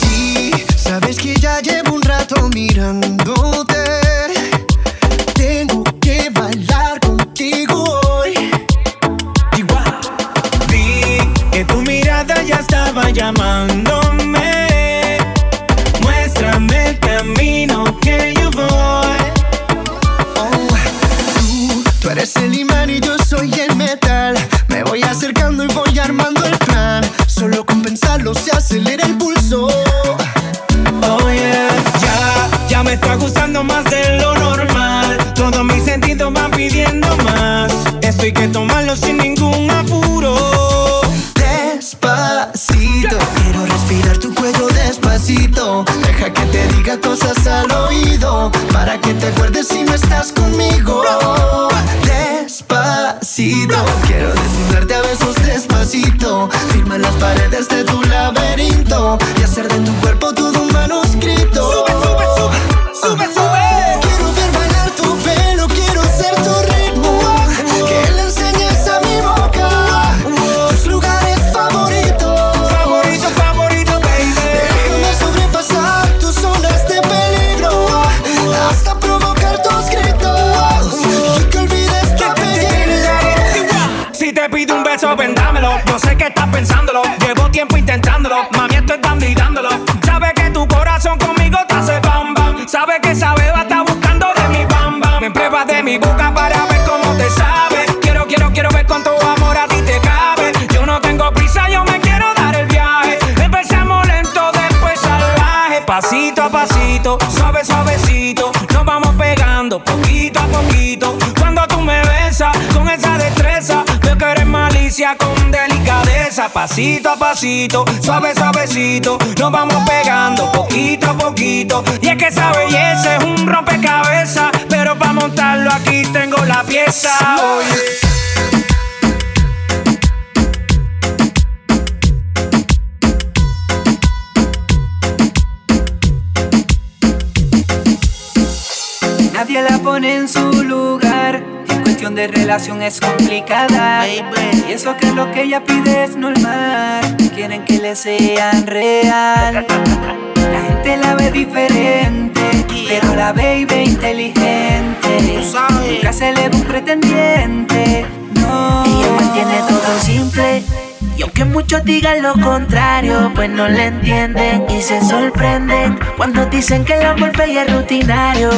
Sí, sabes que ya llevo un rato mirándote. Tengo que bailar contigo hoy. Igual. Vi que tu mirada ya estaba llamándome. Al oído. Para que te acuerdes si no estás conmigo. Despacito, quiero desnudarte a besos despacito. Firma las paredes de tu laberinto. Están. Sabe que tu corazón conmigo te hace bam bam. Sabe que esa beba está buscando de mi bam bam. Me pruebas de mi boca para ver cómo te sabe. Quiero, quiero, quiero ver cuánto amor a ti te cabe. Yo no tengo prisa, yo me quiero dar el viaje. Empezamos lento, después salvaje. Pasito a pasito, Pasito a pasito, suave, suavecito. Nos vamos pegando poquito a poquito. Y es que esa belleza es un rompecabezas. Pero para montarlo aquí tengo la pieza. Nadie la pone en su lugar. Cuestión de relación es complicada. Y eso que lo que ella pide es normal. Quieren que le sean real. La gente la ve diferente, pero la baby inteligente. Nunca se le ve un pretendiente. No. Ella mantiene todo simple. Y aunque muchos digan lo contrario, pues no le entienden y se sorprenden cuando dicen que el amor es rutinario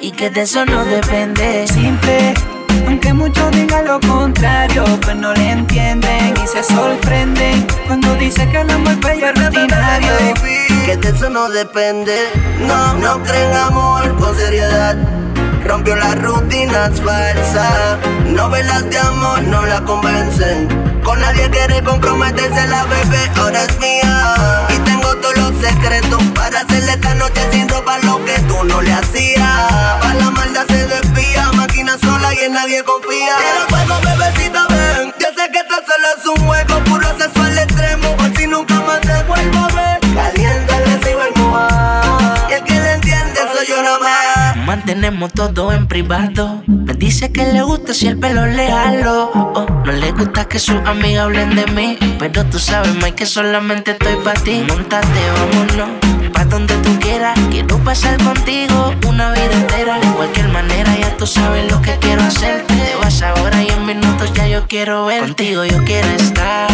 y que de eso no depende. simple. Aunque muchos digan lo contrario, pues no le entienden y se sorprenden cuando dice que el amor bello es rutinario. Que de eso no depende. No, no creen amor con seriedad. Rompió las rutinas falsas. Novelas de amor no la convencen. Con nadie quiere comprometerse la bebé, ahora es mía. Y tengo todos los secretos para hacerle esta noche sin ropa lo que tú no le hacías. En nadie confía. Quiero fuego, bebecita, ven. Yo sé que esto solo es un juego, más. Mantenemos todo en privado. Me dice que le gusta si el pelo le jalo. Oh, no le gusta que sus amigas hablen de mí. Pero tú sabes, Mike, que solamente estoy para ti. Montate, vámonos. Pa' donde tú quieras. Quiero pasar contigo una vida entera. De cualquier manera, ya tú sabes lo que quiero hacerte. Te vas ahora y en minutos ya yo quiero ver. Contigo yo quiero estar.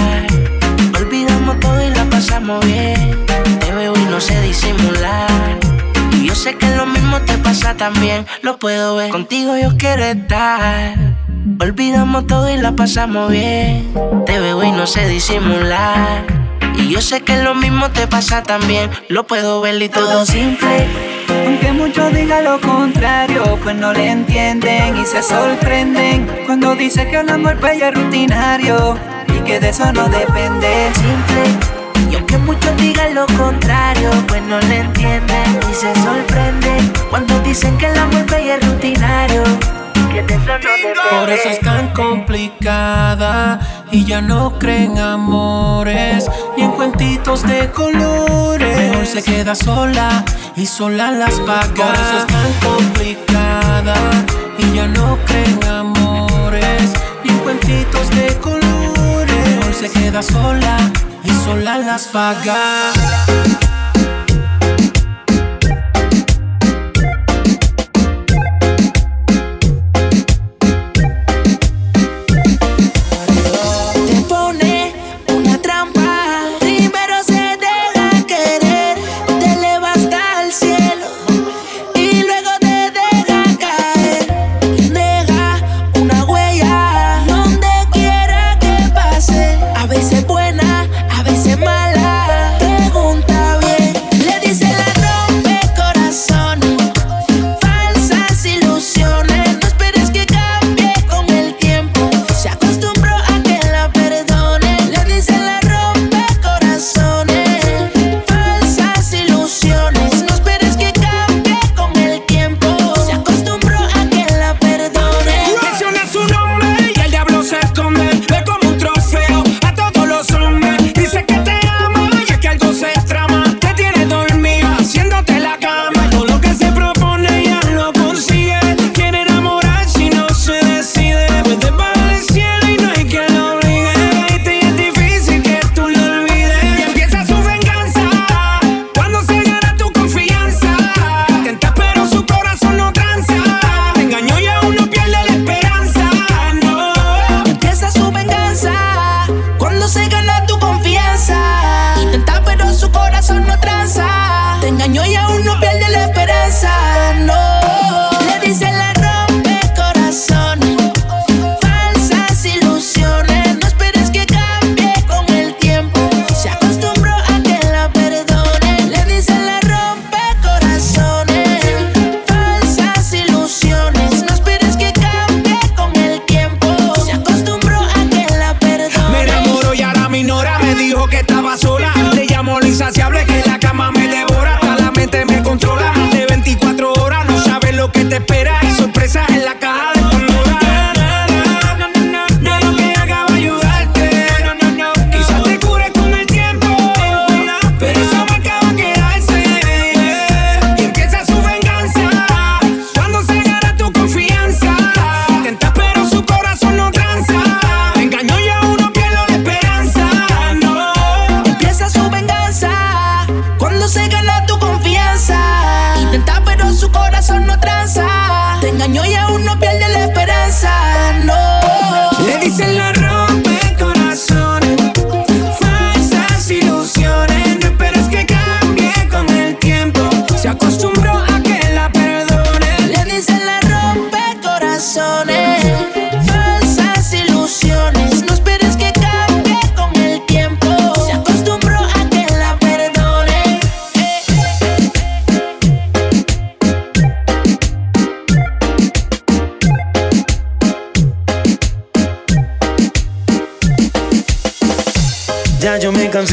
Olvidamos todo y la pasamos bien. Te veo y no sé disimular. Y yo sé que lo mismo te pasa también, lo puedo ver. Contigo yo quiero estar. Olvidamos todo y la pasamos bien. Te veo y no sé disimular. Y yo sé que lo mismo te pasa también, lo puedo ver y todo simple. Aunque muchos digan lo contrario, pues no le entienden y se sorprenden cuando dice que el amor bello es rutinario y que de eso no depende. Simple. Muchos digan lo contrario, pues no le entienden y se sorprenden cuando dicen que el amor bello es rutinario. y Que de eso no depende. Por eso es tan complicada y ya no creen amores ni en cuentitos de colores. Mejor se queda sola y sola las paga. Por eso es tan complicada y ya no creen amores ni en cuentitos de colores. Mejor se queda sola y sola las paga.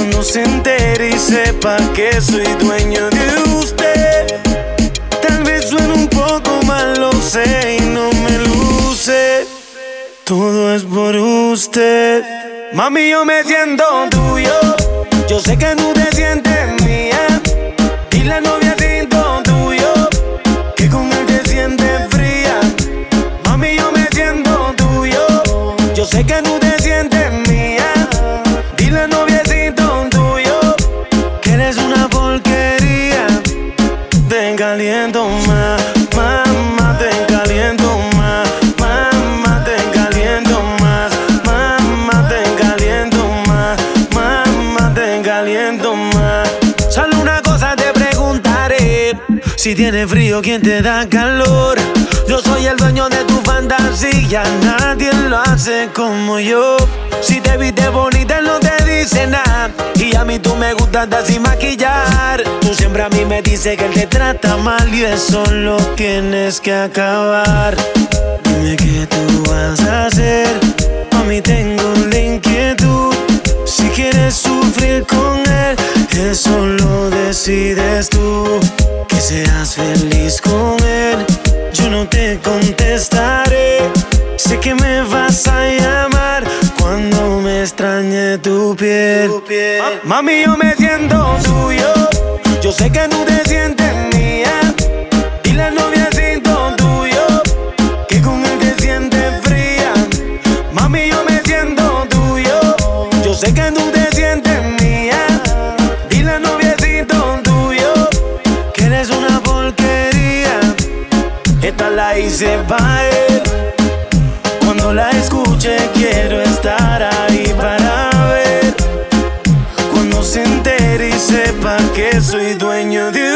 Cuando se entere y sepa que soy dueño de usted. Tal vez suene un poco mal, lo sé y no me luce. Todo es por usted. Mami, yo me siento tuyo. Yo sé que no te sientes mía. Y la novia siento tuyo. Que con él te sientes fría. Mami, yo me siento tuyo. Yo sé que no Si tienes frío, ¿quién te da calor? Yo soy el dueño de tu fantasía, nadie lo hace como yo. Si te viste bonita, no te dice nada. Y a mí tú me gustas sin maquillar. Tú siempre a mí me dices que él te trata mal y eso lo tienes que acabar. Dime qué tú vas a hacer. A mí tengo la inquietud. Si quieres sufrir con él, eso lo decides tú, que seas feliz con él. Yo no te contestaré, sé que me vas a llamar cuando me extrañe tu piel. Tu. Ah, mami, yo me siento tuyo, yo sé que no te sientes para él. Cuando la escuche quiero estar ahí para ver. Cuando se entere y sepa que soy dueño de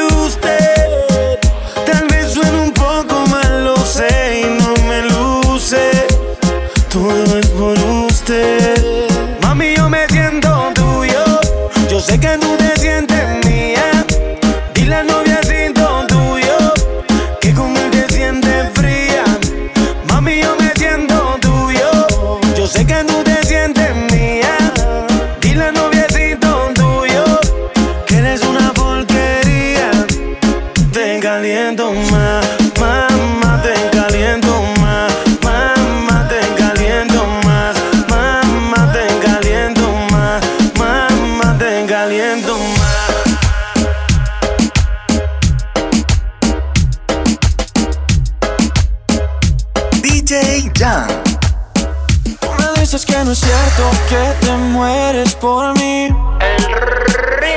no es cierto que te mueres por mí.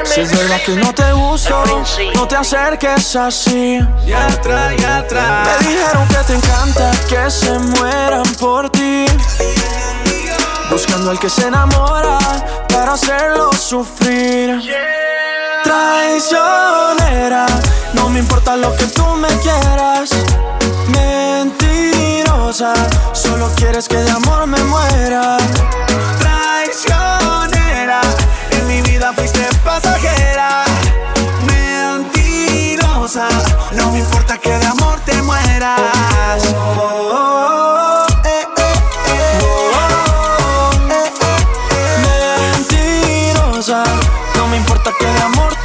Si es verdad que no te gusto, no te acerques así. Y atrás, y atrás. Me dijeron que te encanta que se mueran por ti. Buscando al que se enamora para hacerlo sufrir. Traicionera, no me importa lo que tú me quieras. Solo quieres que de amor me muera. Traicionera, en mi vida fuiste pasajera. Mentirosa, no me importa que de amor te mueras. Oh, oh, oh, eh, eh, eh. Oh, importa que de amor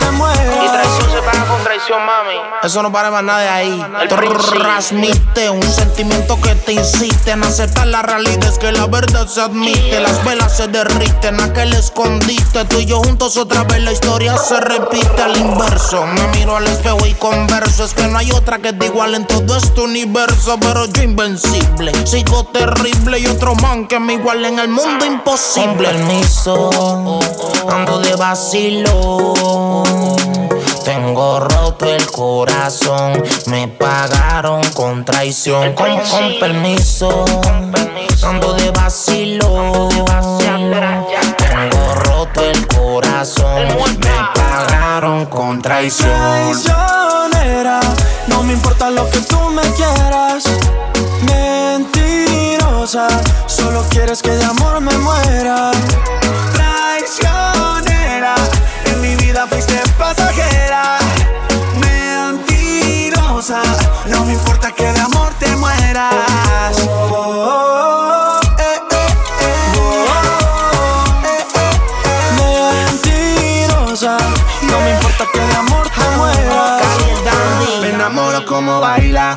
mami. Eso no para más nada de ahí. El transmite un sentimiento que te insiste en aceptar la realidad. Es que la verdad se admite. Las velas se derriten, aquel escondite. Tú y yo juntos otra vez la historia se repite al inverso. Me miro al espejo y converso. Es que no hay otra que te igual en todo este universo. Pero yo invencible, sigo terrible. Y otro man que me iguale en el mundo imposible. Con permiso, ando de vacilo. Tengo roto el corazón, me pagaron con traición. Con, con permiso, ando de vacilo. Tengo roto el corazón, me pagaron con traición. Traicionera, no me importa lo que tú me quieras. Mentirosa, solo quieres que de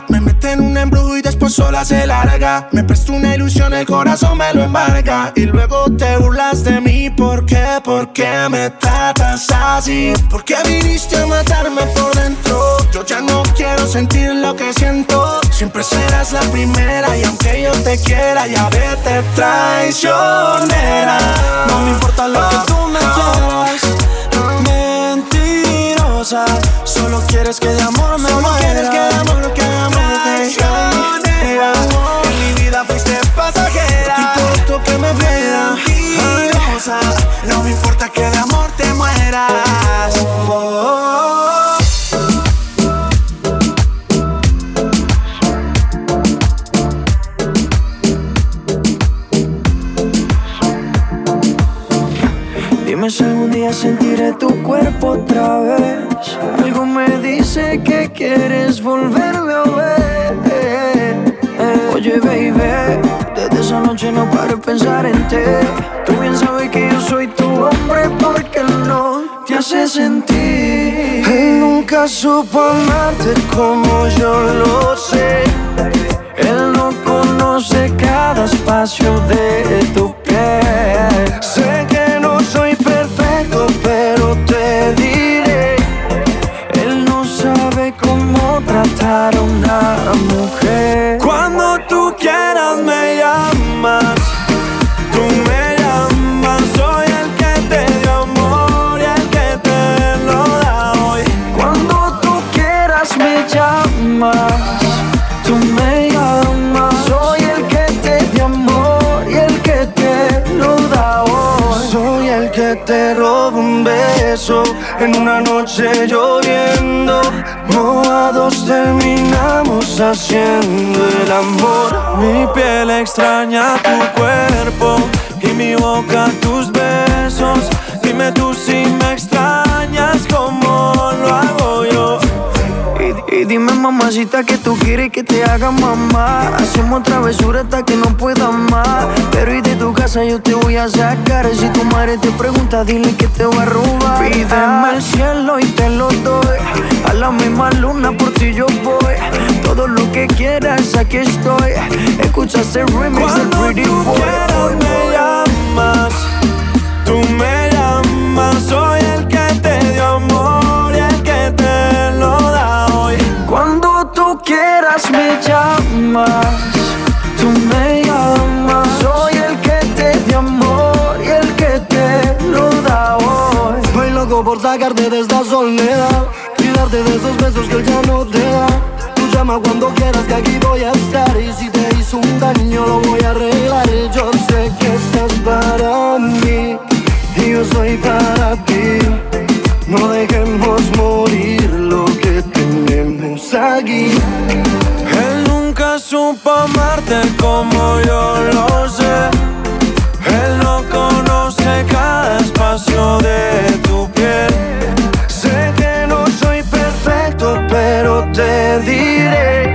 Me mete en un embrujo y después sola se larga. Me presta una ilusión, el corazón me lo embarga. Y luego te burlas de mí. ¿Por qué? ¿Por qué me tratas así? ¿Por qué viniste a matarme por dentro? Yo ya no quiero sentir lo que siento. Siempre serás la primera. Y aunque yo te quiera, ya vete traicionera. No me importa lo que tú me quieras. Solo quieres que de amor me Solo muera. quieres que de amor, que de amor te Traicionera, en mi vida fuiste pasajera. Importa que me veas. Mentirosa, no me importa que de amor te mueras. Oh, oh, oh. Dime si algún día sentiré tu cuerpo otra vez. Algo me dice que quieres volverme a ver. Oye, baby, desde esa noche no paro de pensar en ti. Tú bien sabes que yo soy tu hombre porque no te hace sentir. Él nunca supo amarte como yo lo sé. Él no conoce cada espacio de tu piel. Una mujer. Cuando tú quieras me llamas. Tú me llamas, soy el que te dio amor y el que te lo da hoy. Cuando tú quieras me llamas. Tú me llamas, soy el que te dio amor y el que te lo da hoy. Soy el que te roba un beso en una noche lloviendo. Mojados terminamos haciendo el amor. Mi piel extraña tu cuerpo y mi boca tus besos. Dime tú si me extrañas Y, dime mamacita que tú quieres que te haga mamá. Hacemos travesura hasta que no pueda más. Pero y de tu casa yo te voy a sacar. Si tu madre te pregunta dile que te voy a robar. Pídeme el cielo y te lo doy. A la misma luna por ti yo voy. Todo lo que quieras aquí estoy. Escuchaste el remix del Pretty Boy. me llamas. Tú me me llamas, tú me llamas, soy el que te dio amor y el que te lo da hoy. Estoy loco por sacarte de esta soledad y darte de esos besos que ya no te da. Tú llama cuando quieras que aquí voy a estar y si te hizo un daño lo voy a arreglar. Yo sé que estás para mí y yo soy para ti. No dejemos morir Él nunca supo amarte como yo lo sé. Él no conoce cada espacio de tu piel. Sé que no soy perfecto, pero te diré.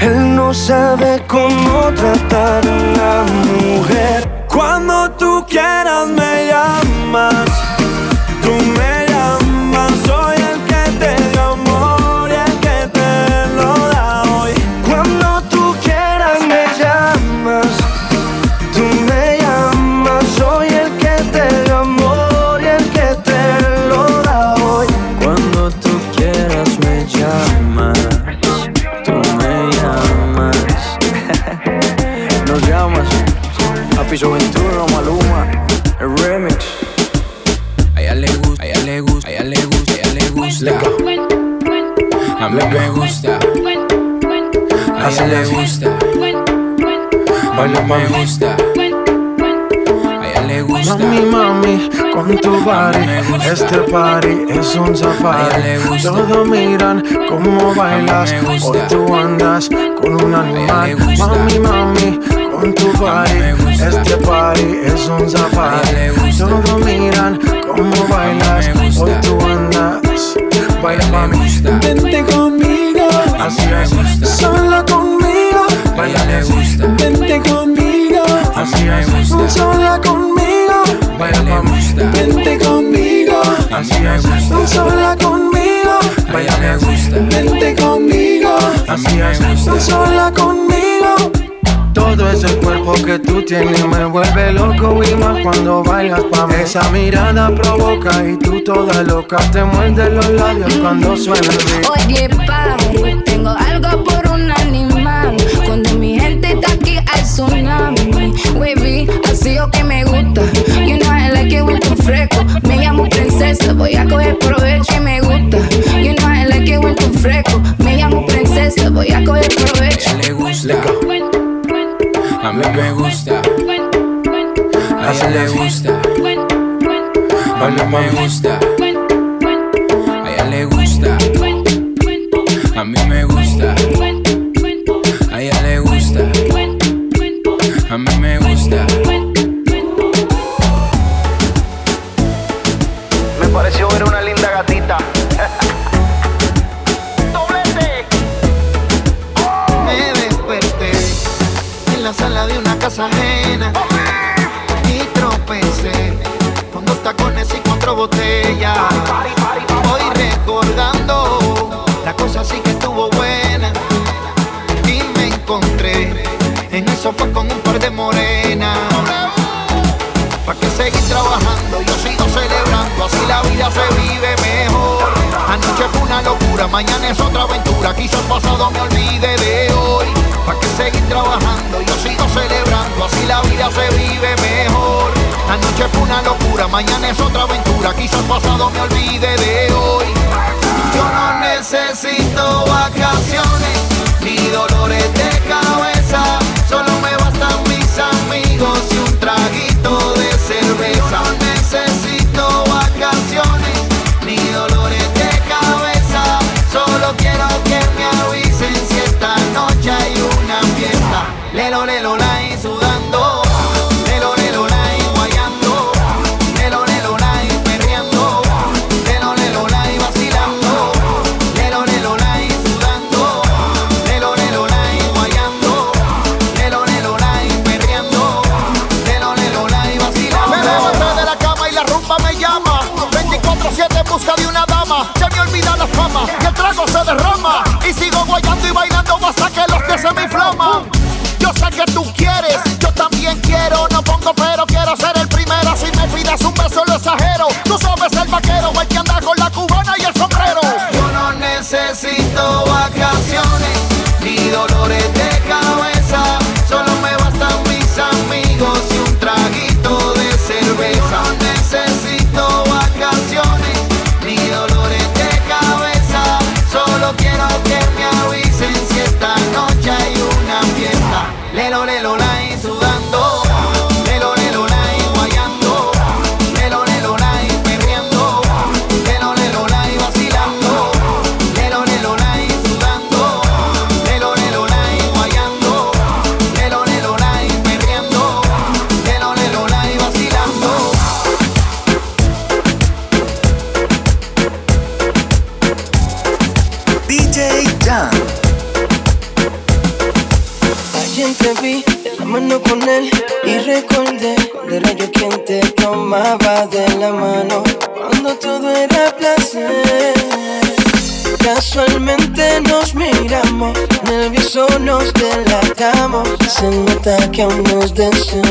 Él no sabe cómo tratar a una mujer. Cuando tú quieras me llamas. Este party es un safari. Todos miran cómo bailas. Hoy tú andas con un animal. Mami, mami, con tu body Este party es un safari. Todos miran cómo bailas. Hoy tú andas. Baila mami, vente conmigo. Así es, sola conmigo. Baila. Vente conmigo. Así es, sola conmigo Baila le gusta. Vente conmigo Así es. sola conmigo Baila le gusta. Vente conmigo Así es. sola conmigo todo ese cuerpo que tú tienes me vuelve loco y más cuando bailas pa' mí. Esa mirada provoca y tú toda loca te muerdes los labios cuando suena el beat. Oye, papi, princesa, voy a coger provecho y me gusta. You know I like it with tu fresco. Me llamo princesa, voy a coger provecho. A ella le gusta. A mí me gusta. A ella le gusta. A mí me gusta. A ella le gusta. A mí me gusta. A ella le gusta. A mí me gusta. botella. Voy recordando, la cosa sí que estuvo buena. Y me encontré en el sofá con un par de morenas. ¿Para que seguir trabajando? Yo sigo celebrando, así la vida se vive mejor. Anoche fue una locura, mañana es otra aventura. Quizás pasado me olvide de hoy para que seguir trabajando, yo sigo celebrando, así la vida se vive mejor. Anoche fue una locura, mañana es otra aventura, quizás pasado me olvide de hoy. lelo, lelo, lelo. que aún nos deseamos.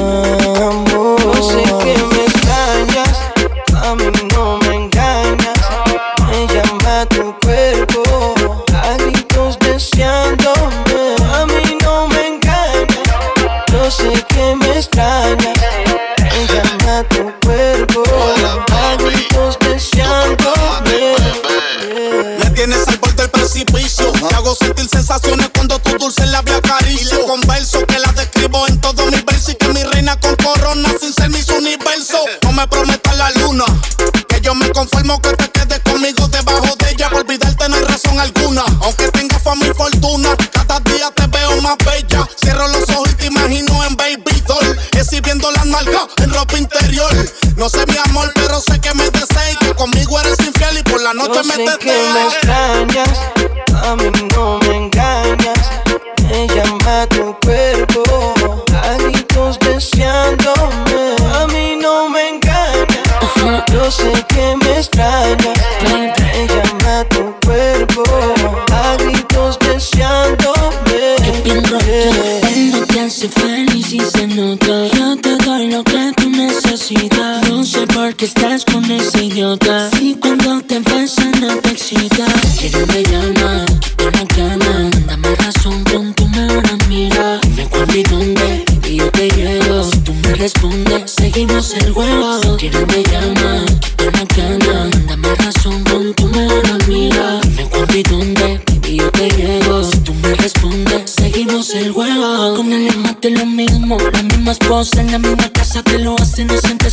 Yo sé que me extrañas, a mí no me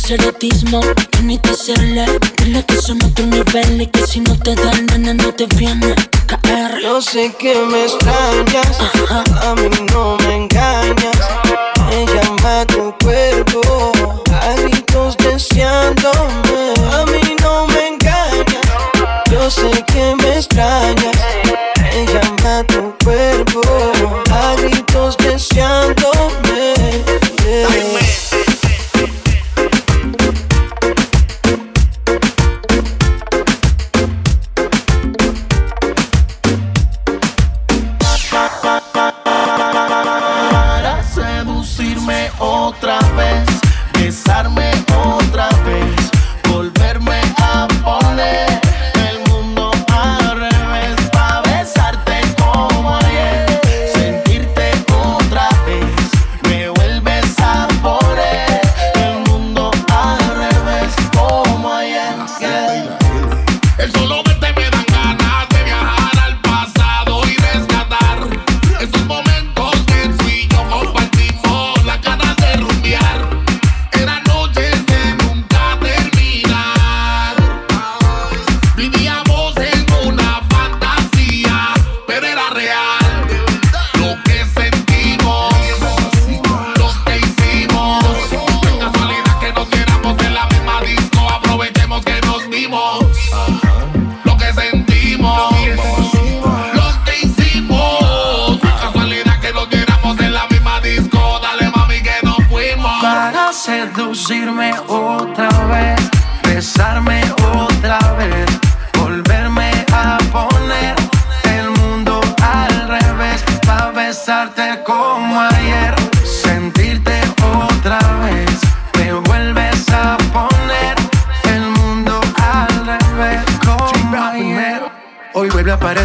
es erotismo, ni que serle. Dile que son otro nivel y que si no te dan, nena, no te viene. KR. Yo sé que me extrañas. Uh.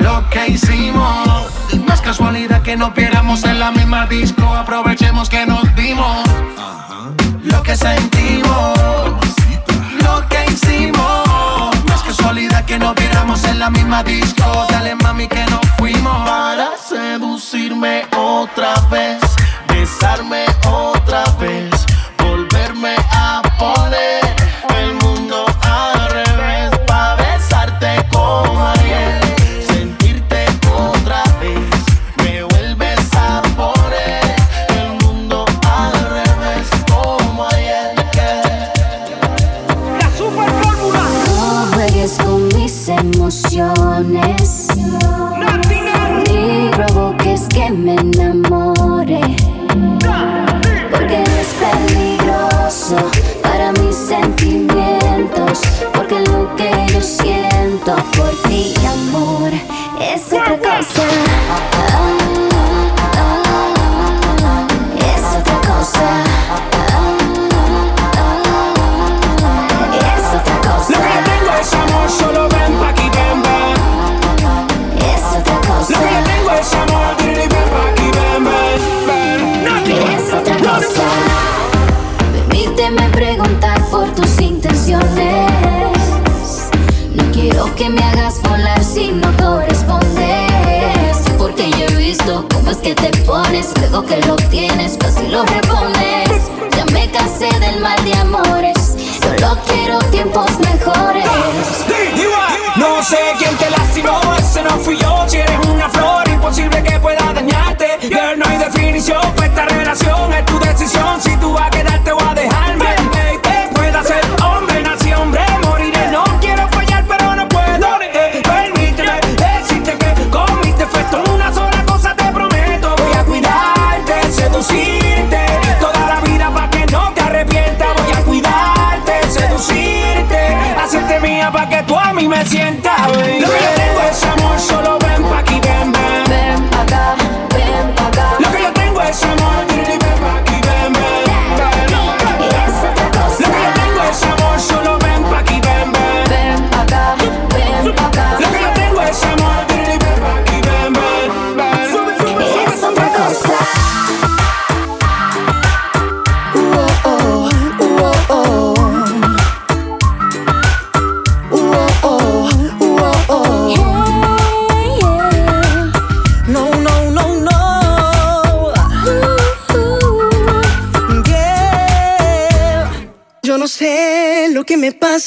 lo que hicimos. No es casualidad que nos viéramos en la misma disco. Aprovechemos que nos dimos lo que sentimos, lo que hicimos. No es casualidad que nos viéramos en la misma disco. Dale mami que nos fuimos para seducirme otra vez, besarme siento por ti, amor, es otra cosa.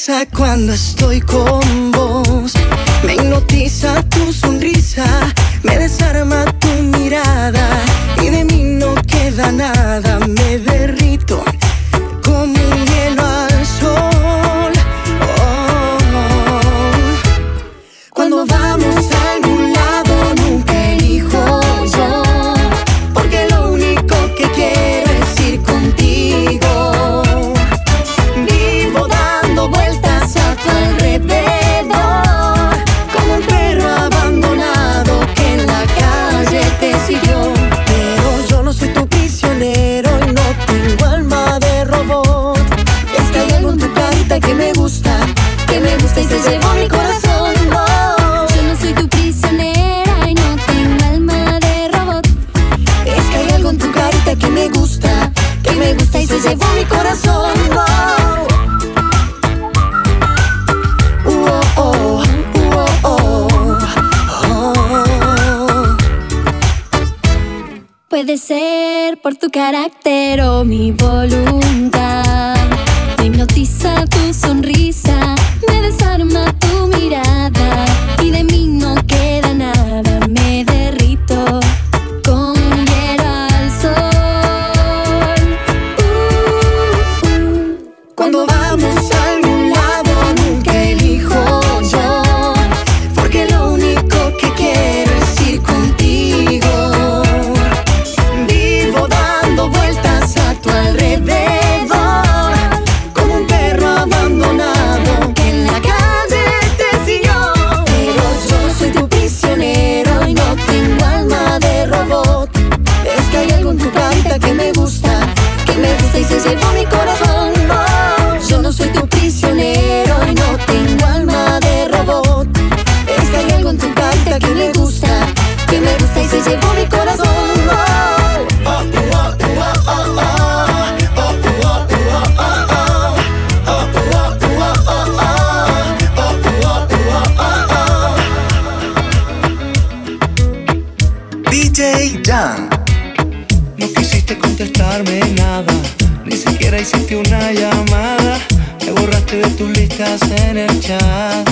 pasa cuando estoy por tu carácter o mi voluntad. Me hipnotiza tu sonrisa, siquiera hiciste una llamada. Me borraste de tus listas en el chat.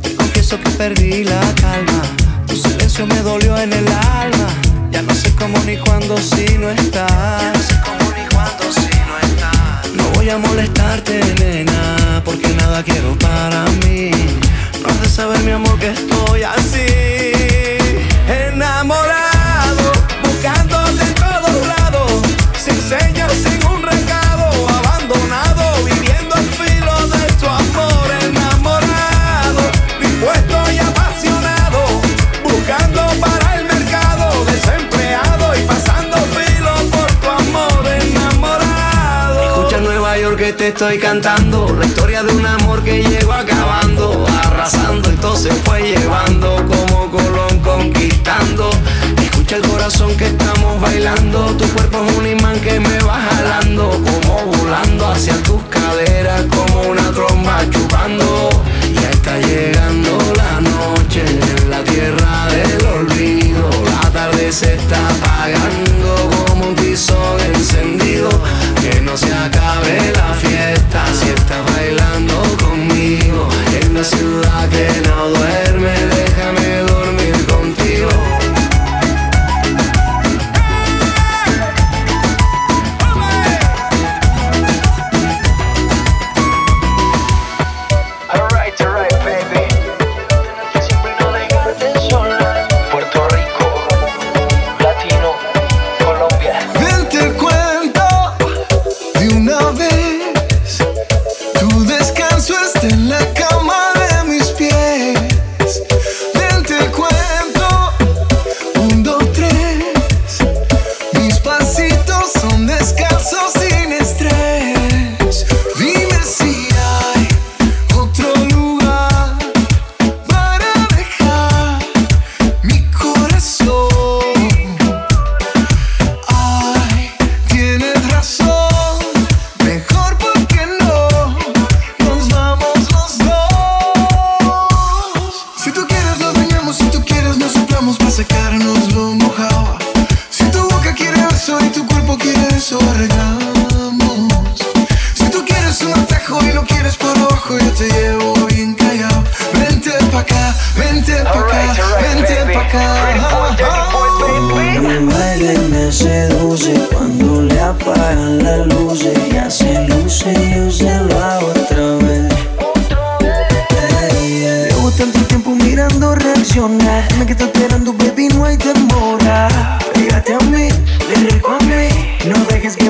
Te confieso que perdí la calma. Tu silencio me dolió en el alma. Ya no sé cómo ni cuándo si no estás. Ya no sé cómo ni cuándo si no estás. No voy a molestarte, nena, porque nada quiero para mí. No has de saber, mi amor, que estoy así. Enamorado, te estoy cantando La historia de un amor que llegó acabando Arrasando y se fue llevando Como Colón conquistando Escucha el corazón que estamos bailando. Tu cuerpo es un imán que me va jalando. Como volando hacia tus caderas Como una tromba chupando. Ya está llegando la noche En la tierra del olvido. La tarde se está apagando Como un tizón encendido. Que no se acabe la fiesta Si estás bailando conmigo. En la ciudad que no duerme Déjame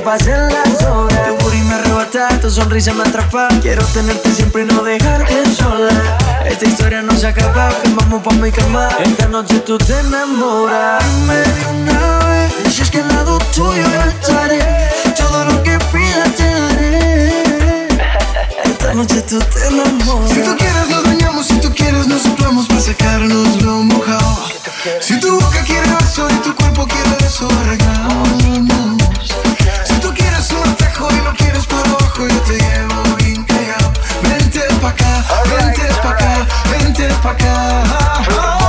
pasen las horas Tu booty me arrebata, tu sonrisa me atrapa. Quiero tenerte siempre y no dejarte sola. Esta historia no se acaba, que vamos pa' mi cama. Esta noche tú te enamoras. Dime de una vez Si es que al lado tuyo estaré Todo lo que pidas te Esta noche tú te enamoras. Si tú quieres nos bañamos, si tú quieres nos soplamos para sacarnos lo mojado. Si tu boca quiere eso y tu cuerpo quiere eso, arreglamos. Abajo, yo te llevo bien callado. Vente pa' acá, vente pa' acá, vente pa' acá.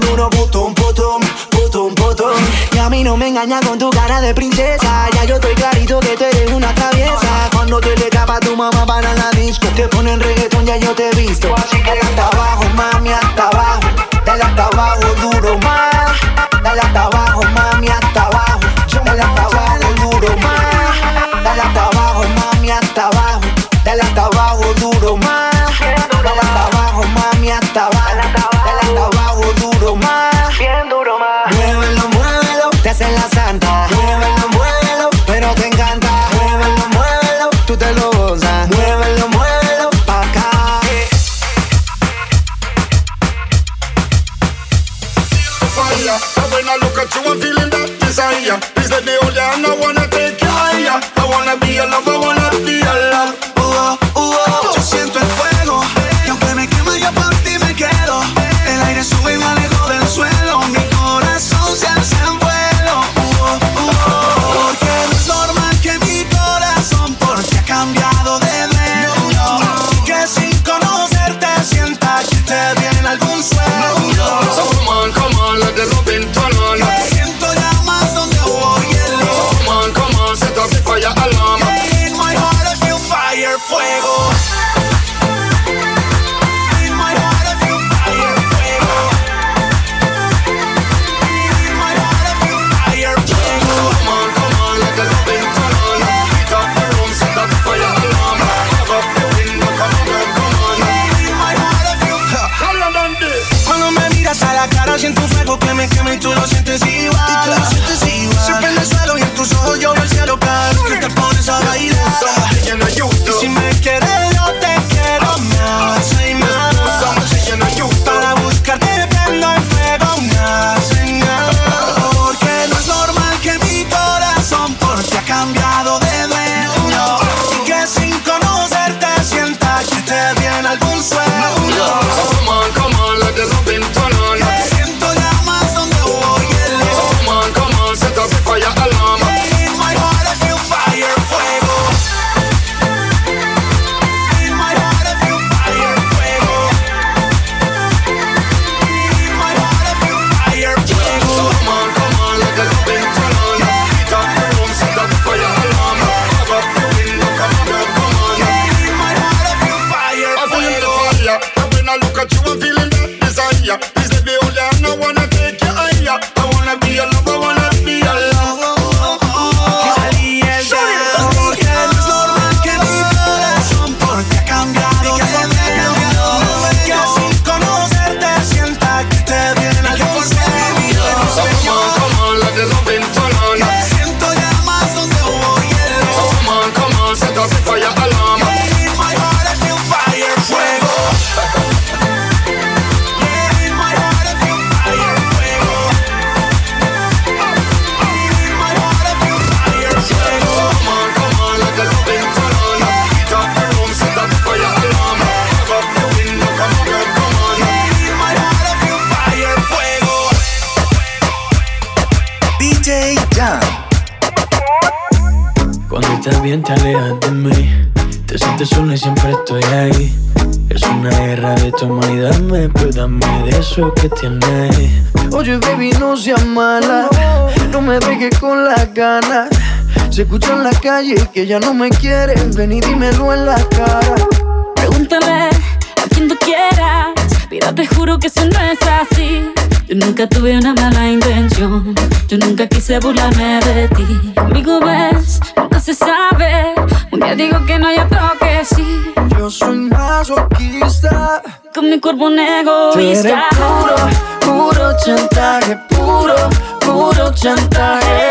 duro, putum, putum, putum, putum. Y a mí no me engañas con tu cara de princesa. Ya yo estoy clarito que tú eres una traviesa. Cuando te le tapa tu mamá para la disco, te ponen reggaetón, ya yo te he visto. Así que hasta abajo, mami, hasta abajo. Dale hasta abajo, duro, más Oye, baby, no seas mala. No me dejes con las ganas. Se escucha en la calle que ya no me quieres. Ven y dímelo en la cara. Pregúntame a quien tú quieras. Mira, te juro que eso no es así. Yo nunca tuve una mala intención. Yo nunca quise burlarme de ti. Amigo, ves, nunca se sabe. Un día digo que no, y otro que sí. Yo soy masoquista con mi cuerpo un Tú eres egoísta. puro, puro chantaje, puro, puro chantaje.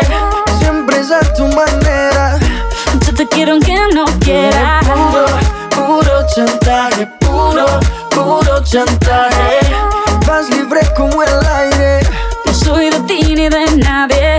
Siempre es a tu manera. Yo te quiero aunque no quiera. Puro, puro chantaje, puro, puro chantaje. Vas libre como el aire. No soy de ti ni de nadie.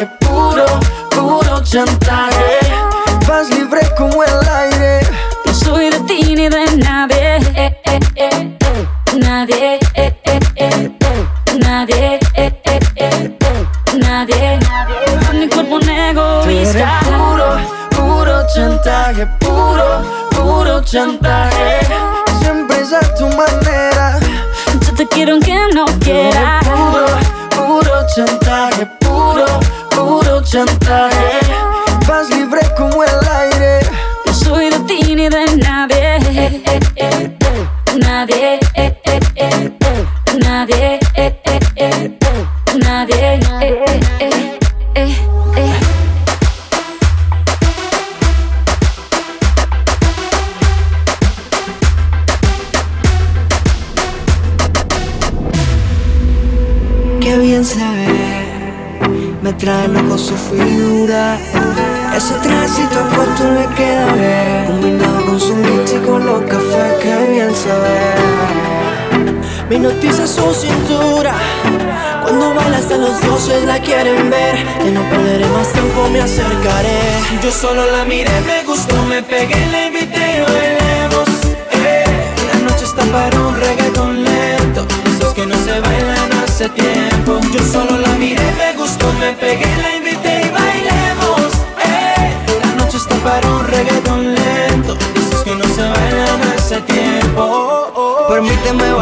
chantaje, puro, puro chantaje. Vas libre como el aire. No soy de ti ni de nadie eh, eh, eh. Nadie eh, eh, eh, eh. Nadie. Nadie Con mi cuerpo un egoísta puro, puro chantaje, puro, puro chantaje. Siempre es a tu manera. Yo te quiero aunque no Tú eres quiera Puro, puro chantaje, puro chantaje. Vas libre como el aire. No soy de ti ni de nadie eh, eh, eh, eh. Nadie eh, eh, eh, eh. Nadie eh, eh, eh, eh. Nadie eh, eh, eh, eh, eh. Qué bien se ve, me trae su figura. Ese trajecito corto le queda bien, combinado con su con los cafés, qué bien se ve. Me noticia su cintura, cuando baila hasta los dioses la quieren ver. Que no perderé más tiempo, me acercaré. Yo solo la miré, me gustó, me pegué, la invité y bailemos. Eh, la noche está para un reggaetón lento, esos que no se bailan hace tiempo. Yo solo la miré, me gustó, me pegué,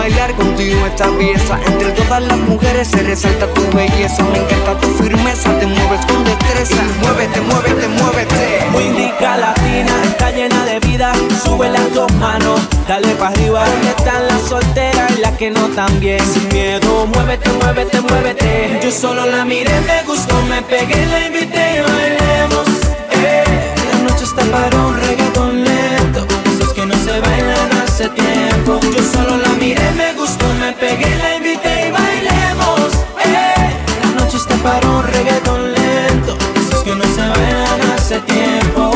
bailar contigo esta pieza. Entre todas las mujeres se resalta tu belleza. Me encanta tu firmeza, te mueves con destreza. Muévete, muévete, muévete. Muy rica latina, está llena de vida. Sube las dos manos, dale para arriba. ¿Dónde están las solteras y las que no bien? Sin miedo, muévete, muévete, muévete. Yo solo la miré, me gustó, me pegué, la invité y bailemos. Eh, la noche está para un reggaetón lento. Esos que no se bailan hace tiempo. Yo solo la miré, me gustó, me pegué, la invité y bailemos. Eh, la noche está para un reggaetón lento. Esos que no se bailan hace tiempo.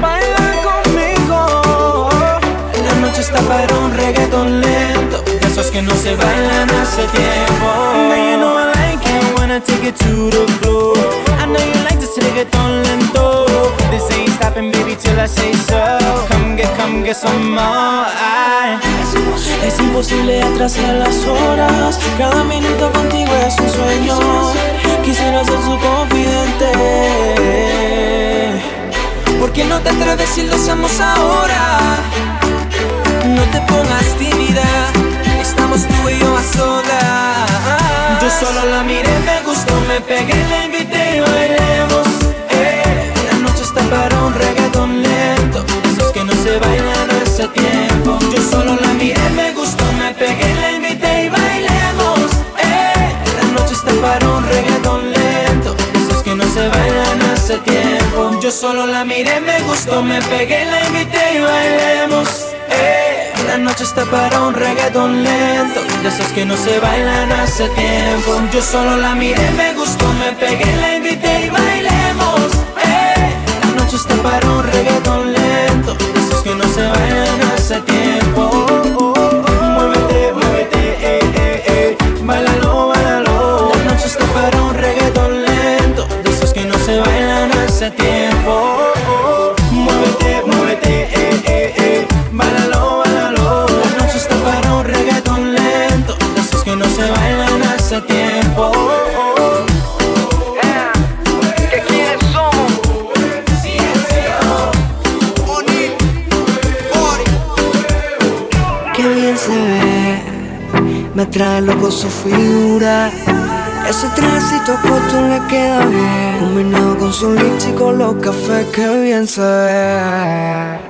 Baila conmigo. La noche está para un reggaetón lento. de Esos que no se bailan hace tiempo. Girl, you know I like it when I take it to the floor. I know you like this reggaeton lento. Ain't stopping, baby, till I say so. Come get, come get some more. Ay. Es imposible atrasar las horas. Cada minuto contigo es un sueño. Quisiera ser su confidente. ¿Por qué no te atreves si lo hacemos ahora? No te pongas tímida. Estamos tú y yo a solas. Yo solo la miré, me gustó, me pegué, la invité y bailemos. Tiempo. Yo solo la miré, me gustó, me pegué, la invité y bailemos. Eh, la noche está para un reggaetón lento. Esos que no se bailan hace tiempo. Yo solo la miré, me gustó, me pegué, la invité y bailemos. Eh, La noche está para un reggaeton lento De esos que no se bailan hace tiempo Yo solo la miré, me gustó, me pegué, la invité y bailemos eh. La noche está para un reggaeton lento que no se bailan hace tiempo. Muévete, muévete, eh, eh, eh. Bailalo, bailalo. La noche está para un reggaeton lento. De esos que no se bailan hace tiempo trae loco su figura. Ese trajecito corto le queda bien, combinado con su lips y con los cafés, qué bien se ve.